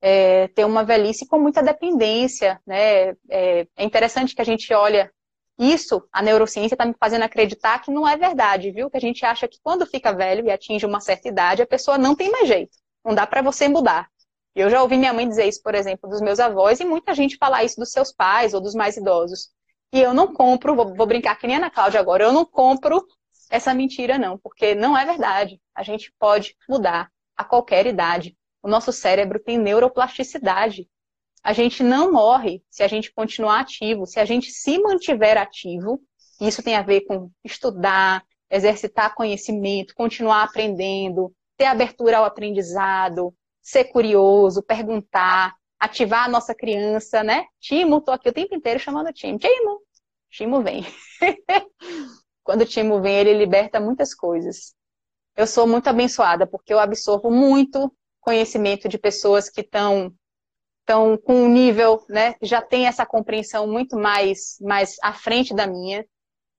É, ter uma velhice com muita dependência, né? É, é interessante que a gente olha isso, a neurociência está me fazendo acreditar que não é verdade, viu? Que a gente acha que quando fica velho e atinge uma certa idade, a pessoa não tem mais jeito. Não dá para você mudar. Eu já ouvi minha mãe dizer isso, por exemplo, dos meus avós, e muita gente falar isso dos seus pais ou dos mais idosos. E eu não compro, vou, vou brincar que nem a Ana Cláudia agora, eu não compro essa mentira, não, porque não é verdade. A gente pode mudar a qualquer idade. O nosso cérebro tem neuroplasticidade. A gente não morre se a gente continuar ativo, se a gente se mantiver ativo. Isso tem a ver com estudar, exercitar conhecimento, continuar aprendendo, ter abertura ao aprendizado, ser curioso, perguntar, ativar a nossa criança, né? Timo, tô aqui o tempo inteiro chamando Timo. Timo, Timo vem. Quando o Timo vem, ele liberta muitas coisas. Eu sou muito abençoada porque eu absorvo muito conhecimento de pessoas que estão estão com um nível, né, já tem essa compreensão muito mais, mais à frente da minha,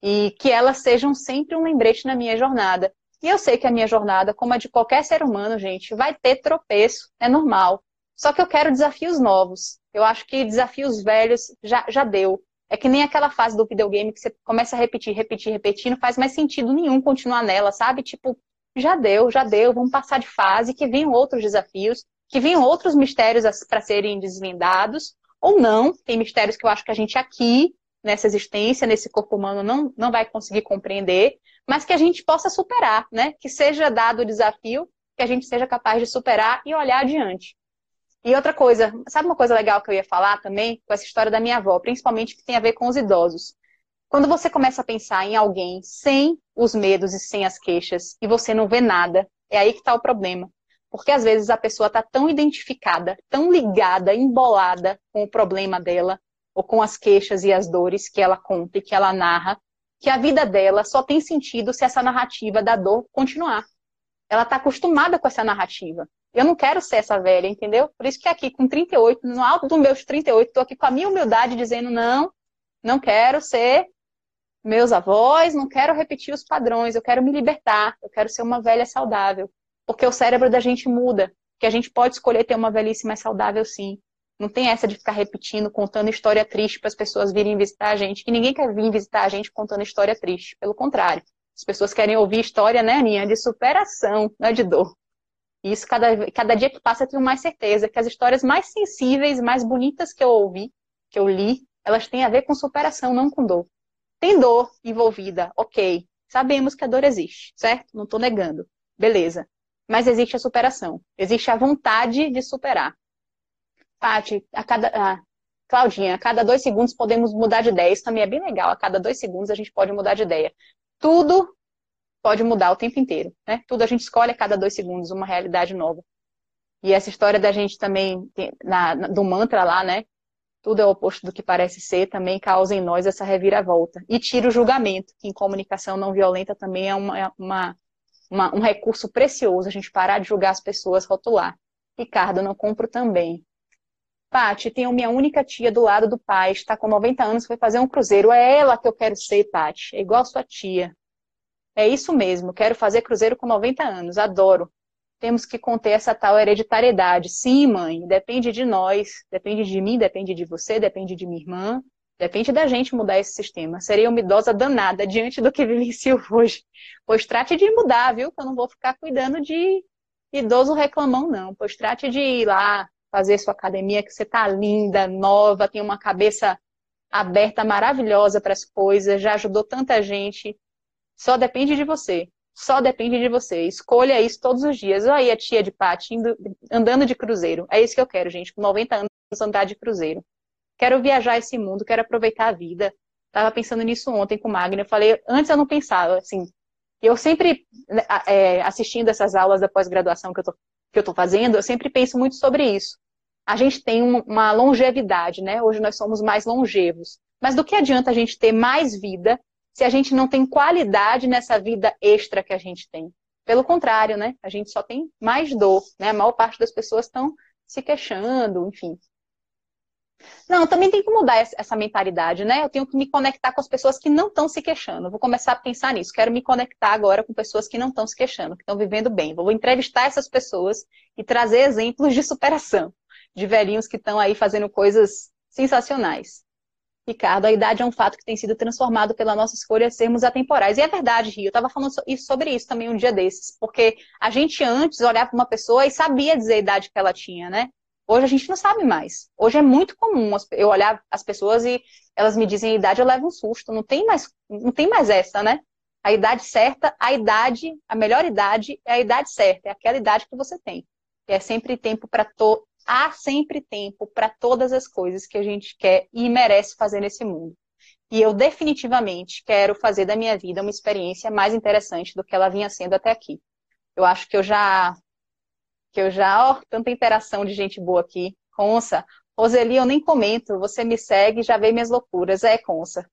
e que elas sejam sempre um lembrete na minha jornada. E eu sei que a minha jornada, como a de qualquer ser humano, gente, vai ter tropeço, é normal. Só que eu quero desafios novos. Eu acho que desafios velhos já, já deu. É que nem aquela fase do videogame que você começa a repetir, repetir, repetir, não faz mais sentido nenhum continuar nela, sabe? Tipo, já deu, já deu, vamos passar de fase, que venham outros desafios, que venham outros mistérios para serem desvendados, ou não, tem mistérios que eu acho que a gente aqui, nessa existência, nesse corpo humano, não, não vai conseguir compreender, mas que a gente possa superar, né? Que seja dado o desafio, que a gente seja capaz de superar e olhar adiante. E outra coisa, sabe uma coisa legal que eu ia falar também, com essa história da minha avó, principalmente que tem a ver com os idosos. Quando você começa a pensar em alguém sem os medos e sem as queixas e você não vê nada, é aí que está o problema. Porque às vezes a pessoa está tão identificada, tão ligada, embolada com o problema dela, ou com as queixas e as dores que ela conta e que ela narra, que a vida dela só tem sentido se essa narrativa da dor continuar. Ela está acostumada com essa narrativa. Eu não quero ser essa velha, entendeu? Por isso que aqui, com 38, no alto dos meus 38, estou aqui com a minha humildade dizendo: não, não quero ser meus avós, não quero repetir os padrões, eu quero me libertar, eu quero ser uma velha saudável. Porque o cérebro da gente muda, que a gente pode escolher ter uma velhice mais saudável sim. Não tem essa de ficar repetindo, contando história triste para as pessoas virem visitar a gente, que ninguém quer vir visitar a gente contando história triste. Pelo contrário, as pessoas querem ouvir história, né, Aninha, de superação, não é de dor. E isso, cada, cada dia que passa, eu tenho mais certeza que as histórias mais sensíveis, mais bonitas que eu ouvi, que eu li, elas têm a ver com superação, não com dor. Tem dor envolvida, ok. Sabemos que a dor existe, certo? Não estou negando. Beleza. Mas existe a superação. Existe a vontade de superar. Tati, a cada. Ah, Claudinha, a cada dois segundos podemos mudar de ideia. Isso também é bem legal. A cada dois segundos a gente pode mudar de ideia. Tudo pode mudar o tempo inteiro, né? Tudo a gente escolhe a cada dois segundos uma realidade nova. E essa história da gente também, na, do mantra lá, né? Tudo é o oposto do que parece ser, também causa em nós essa reviravolta. E tira o julgamento, que em comunicação não violenta também é uma, é uma, uma, um recurso precioso, a gente parar de julgar as pessoas, rotular. Ricardo, não compro também. Pati, tenho minha única tia do lado do pai, está com 90 anos, foi fazer um cruzeiro. É ela que eu quero ser, Pati. É igual sua tia. É isso mesmo, quero fazer cruzeiro com 90 anos, adoro. Temos que conter essa tal hereditariedade. Sim, mãe, depende de nós, depende de mim, depende de você, depende de minha irmã, depende da gente mudar esse sistema. Seria uma idosa danada diante do que vivencio hoje. Pois trate de mudar, viu? Que eu não vou ficar cuidando de idoso reclamão, não. Pois trate de ir lá fazer sua academia, que você tá linda, nova, tem uma cabeça aberta, maravilhosa para as coisas, já ajudou tanta gente. Só depende de você. Só depende de você. Escolha isso todos os dias. Aí a tia de Paty andando de cruzeiro. É isso que eu quero, gente. Com 90 anos, andar de cruzeiro. Quero viajar esse mundo, quero aproveitar a vida. Tava pensando nisso ontem com o Magno. Eu falei, antes eu não pensava, assim. Eu sempre, é, assistindo essas aulas da pós-graduação que eu tô que eu estou fazendo, eu sempre penso muito sobre isso. A gente tem uma longevidade, né? Hoje nós somos mais longevos. Mas do que adianta a gente ter mais vida se a gente não tem qualidade nessa vida extra que a gente tem? Pelo contrário, né? A gente só tem mais dor, né? A maior parte das pessoas estão se queixando, enfim. Não, também tem que mudar essa mentalidade, né? Eu tenho que me conectar com as pessoas que não estão se queixando. vou começar a pensar nisso. Quero me conectar agora com pessoas que não estão se queixando, que estão vivendo bem. Vou entrevistar essas pessoas e trazer exemplos de superação, de velhinhos que estão aí fazendo coisas sensacionais. Ricardo, a idade é um fato que tem sido transformado pela nossa escolha sermos atemporais. E é verdade, Rio. Eu estava falando sobre isso também um dia desses. Porque a gente antes olhava para uma pessoa e sabia dizer a idade que ela tinha, né? Hoje a gente não sabe mais. Hoje é muito comum eu olhar as pessoas e elas me dizem a idade, eu levo um susto. Não tem mais, não tem mais essa, né? A idade certa, a idade, a melhor idade é a idade certa, é aquela idade que você tem. E é sempre tempo para to... há sempre tempo para todas as coisas que a gente quer e merece fazer nesse mundo. E eu definitivamente quero fazer da minha vida uma experiência mais interessante do que ela vinha sendo até aqui. Eu acho que eu já que eu já, ó, tanta interação de gente boa aqui. Consa. Roseli, eu nem comento, você me segue já vê minhas loucuras. É, Consa.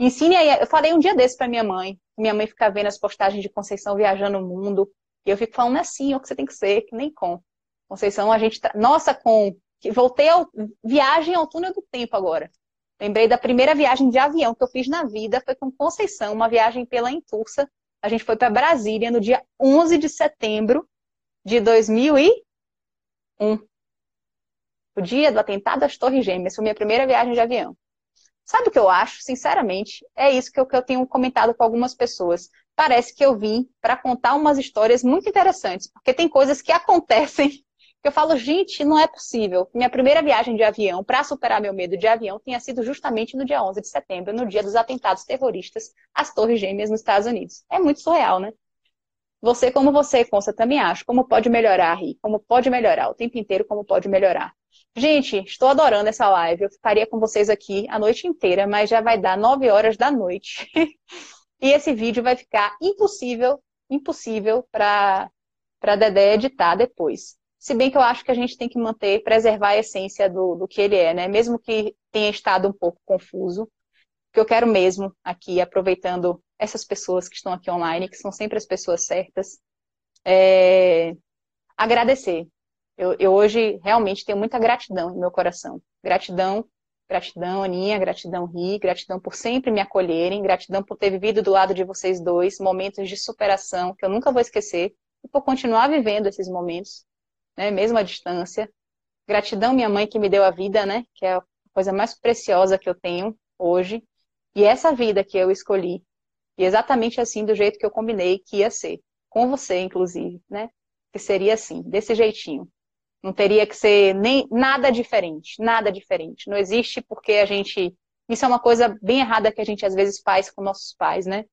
Ensine aí. Eu falei um dia desse para minha mãe. Minha mãe fica vendo as postagens de Conceição viajando o mundo. E eu fico falando, é assim, o que você tem que ser, que nem com. Conceição, a gente. Tá... Nossa, com. Voltei ao. Viagem ao túnel do tempo agora. Lembrei da primeira viagem de avião que eu fiz na vida, foi com Conceição, uma viagem pela Intursa. A gente foi para Brasília no dia 11 de setembro de 2001. O dia do atentado às Torres Gêmeas. Foi minha primeira viagem de avião. Sabe o que eu acho? Sinceramente, é isso que eu, que eu tenho comentado com algumas pessoas. Parece que eu vim para contar umas histórias muito interessantes, porque tem coisas que acontecem eu falo, gente, não é possível. Minha primeira viagem de avião, para superar meu medo de avião, tenha sido justamente no dia 11 de setembro, no dia dos atentados terroristas às Torres Gêmeas nos Estados Unidos. É muito surreal, né? Você, como você, Consta, também acho. Como pode melhorar, Ri? Como pode melhorar? O tempo inteiro, como pode melhorar? Gente, estou adorando essa live. Eu ficaria com vocês aqui a noite inteira, mas já vai dar 9 horas da noite. e esse vídeo vai ficar impossível, impossível para Dedé editar depois. Se bem que eu acho que a gente tem que manter, preservar a essência do, do que ele é, né? Mesmo que tenha estado um pouco confuso. que eu quero mesmo aqui, aproveitando essas pessoas que estão aqui online, que são sempre as pessoas certas. É... Agradecer. Eu, eu, hoje realmente tenho muita gratidão no meu coração. Gratidão, gratidão, Aninha, gratidão, Ri, gratidão por sempre me acolherem, gratidão por ter vivido do lado de vocês dois momentos de superação que eu nunca vou esquecer e por continuar vivendo esses momentos, né, mesmo à distância. Gratidão, minha mãe que me deu a vida, né, que é a coisa mais preciosa que eu tenho hoje. E essa vida que eu escolhi, e exatamente assim, do jeito que eu combinei que ia ser. Com você, inclusive, né? Que seria assim, desse jeitinho. Não teria que ser nem nada diferente, nada diferente. Não existe porque a gente. Isso é uma coisa bem errada que a gente às vezes faz com nossos pais, né?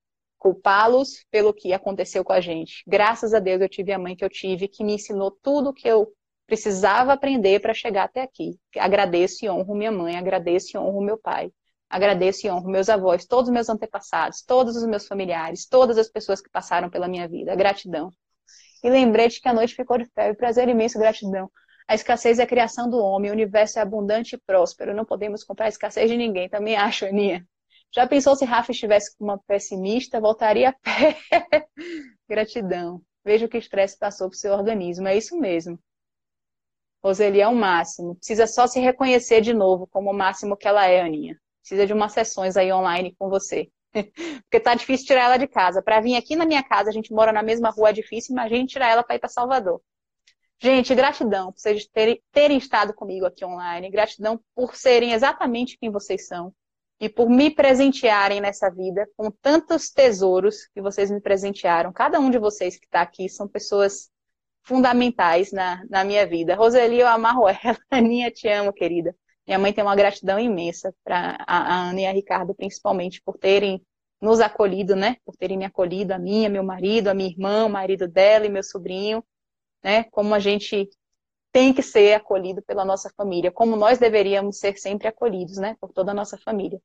Culpá-los pelo que aconteceu com a gente. Graças a Deus eu tive a mãe que eu tive, que me ensinou tudo que eu precisava aprender para chegar até aqui. Agradeço e honro minha mãe, agradeço e honro meu pai. Agradeço e honro meus avós, todos os meus antepassados, todos os meus familiares, todas as pessoas que passaram pela minha vida. Gratidão. E lembrei de que a noite ficou de febre, prazer imenso, gratidão. A escassez é a criação do homem, o universo é abundante e próspero. Não podemos comprar a escassez de ninguém, também acho, Aninha. Já pensou se Rafa estivesse com uma pessimista? Voltaria a pé. Gratidão. Veja o que estresse passou para o seu organismo. É isso mesmo. Roseli é o máximo. Precisa só se reconhecer de novo como o máximo que ela é, Aninha precisa de umas sessões aí online com você. Porque tá difícil tirar ela de casa. Para vir aqui na minha casa, a gente mora na mesma rua, é difícil, imagine tirar ela para ir para Salvador. Gente, gratidão por vocês terem, terem estado comigo aqui online, gratidão por serem exatamente quem vocês são e por me presentearem nessa vida com tantos tesouros que vocês me presentearam. Cada um de vocês que está aqui são pessoas fundamentais na, na minha vida. Roseli, eu amarro ela. Aninha, te amo, querida. Minha mãe tem uma gratidão imensa para a, Ana e a Ricardo, principalmente, por terem nos acolhido, né? Por terem me acolhido, a minha, meu marido, a minha irmã, o marido dela e meu sobrinho, né? Como a gente tem que ser acolhido pela nossa família, como nós deveríamos ser sempre acolhidos, né? Por toda a nossa família.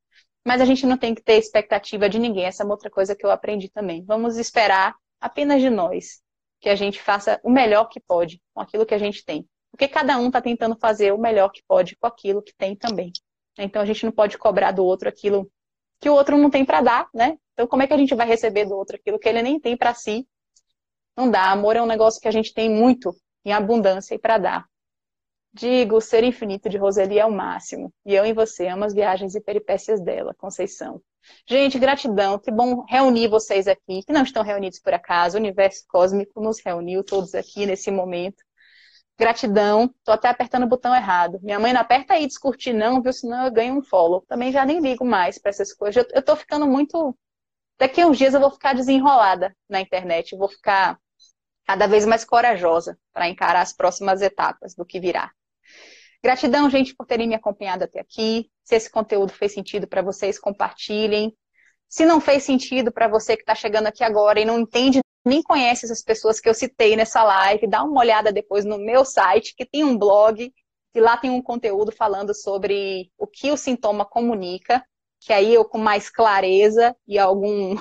Mas a gente não tem que ter expectativa de ninguém. Essa é uma outra coisa que eu aprendi também. Vamos esperar apenas de nós que a gente faça o melhor que pode com aquilo que a gente tem. Porque cada um está tentando fazer o melhor que pode com aquilo que tem também. Então a gente não pode cobrar do outro aquilo que o outro não tem para dar, né? Então como é que a gente vai receber do outro aquilo que ele nem tem para si? Não dá. Amor é um negócio que a gente tem muito em abundância e para dar. Digo, ser infinito de Roseli é o máximo. E eu em você amo as viagens e peripécias dela, Conceição. Gente, gratidão. Que bom reunir vocês aqui, que não estão reunidos por acaso. O universo cósmico nos reuniu todos aqui nesse momento. Gratidão. Tô até apertando o botão errado. Minha mãe não aperta aí descurtir não, viu? Senão eu ganho um follow. Também já nem ligo mais para essas coisas. Eu, tô ficando muito... Daqui a uns dias eu vou ficar desenrolada na internet. Vou ficar cada vez mais corajosa para encarar as próximas etapas do que virá. Gratidão, gente, por terem me acompanhado até aqui. Se esse conteúdo fez sentido para vocês, compartilhem. Se não fez sentido para você que está chegando aqui agora e não entende nem conhece essas pessoas que eu citei nessa live, dá uma olhada depois no meu site, que tem um blog, e lá tem um conteúdo falando sobre o que o sintoma comunica, que aí eu com mais clareza e algum,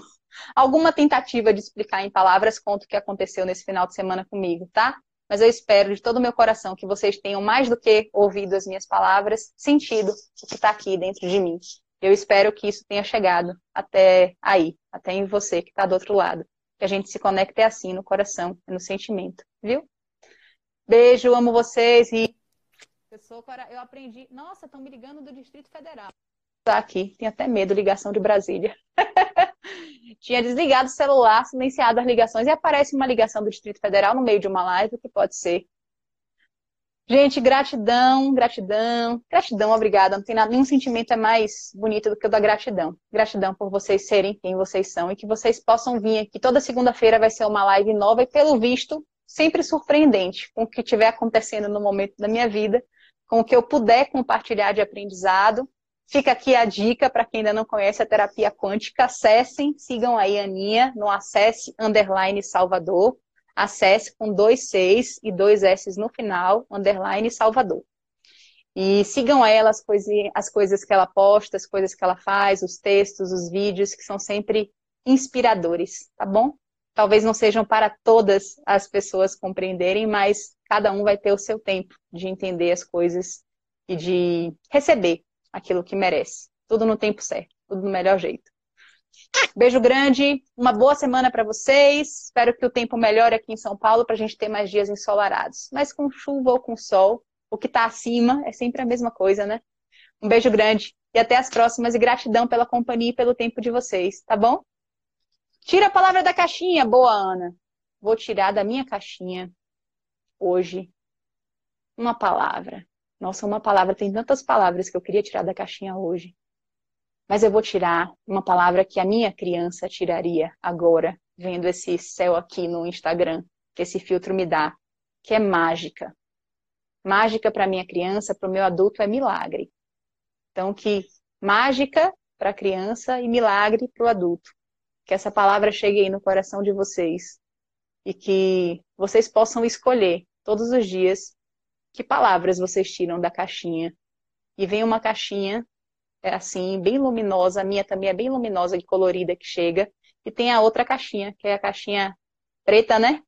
alguma tentativa de explicar em palavras conto o que aconteceu nesse final de semana comigo, tá? mas eu espero de todo o meu coração que vocês tenham mais do que ouvido as minhas palavras, sentido o que está aqui dentro de mim. Eu espero que isso tenha chegado até aí, até em você que está do outro lado. Que a gente se conecte assim no coração no sentimento, viu? Beijo, amo vocês e eu, sou, eu aprendi. Nossa, estão me ligando do Distrito Federal. Tá aqui, tem até medo, ligação de Brasília. tinha desligado o celular, silenciado as ligações e aparece uma ligação do Distrito Federal no meio de uma live, que pode ser. Gente, gratidão, gratidão, gratidão, obrigada. Não tem nada, nenhum sentimento é mais bonito do que o da gratidão. Gratidão por vocês serem quem vocês são e que vocês possam vir aqui. Toda segunda-feira vai ser uma live nova e, pelo visto, sempre surpreendente com o que estiver acontecendo no momento da minha vida, com o que eu puder compartilhar de aprendizado Fica aqui a dica para quem ainda não conhece a terapia quântica. Acessem, sigam aí a Aninha no Acesse Underline Salvador. Acesse com dois Cs e dois S no final, Underline Salvador. E sigam ela, as, as coisas que ela posta, as coisas que ela faz, os textos, os vídeos, que são sempre inspiradores, tá bom? Talvez não sejam para todas as pessoas compreenderem, mas cada um vai ter o seu tempo de entender as coisas e de receber aquilo que merece. Tudo no tempo certo, tudo do melhor jeito. Beijo grande, uma boa semana para vocês. Espero que o tempo melhore aqui em São Paulo para a gente ter mais dias ensolarados. Mas com chuva ou com sol, o que está acima é sempre a mesma coisa, né? Um beijo grande e até as próximas. E gratidão pela companhia e pelo tempo de vocês, tá bom? Tira a palavra da caixinha, boa Ana. Vou tirar da minha caixinha hoje uma palavra. Nossa, uma palavra, tem tantas palavras que eu queria tirar da caixinha hoje. Mas eu vou tirar uma palavra que a minha criança tiraria agora, vendo esse céu aqui no Instagram, que esse filtro me dá, que é mágica. Mágica para minha criança, para o meu adulto é milagre. Então, que mágica para a criança e milagre para o adulto. Que essa palavra chegue aí no coração de vocês e que vocês possam escolher todos os dias que palavras vocês tiram da caixinha. E vem uma caixinha, é assim, bem luminosa, a minha também é bem luminosa e colorida que chega. E tem a outra caixinha, que é a caixinha preta, né?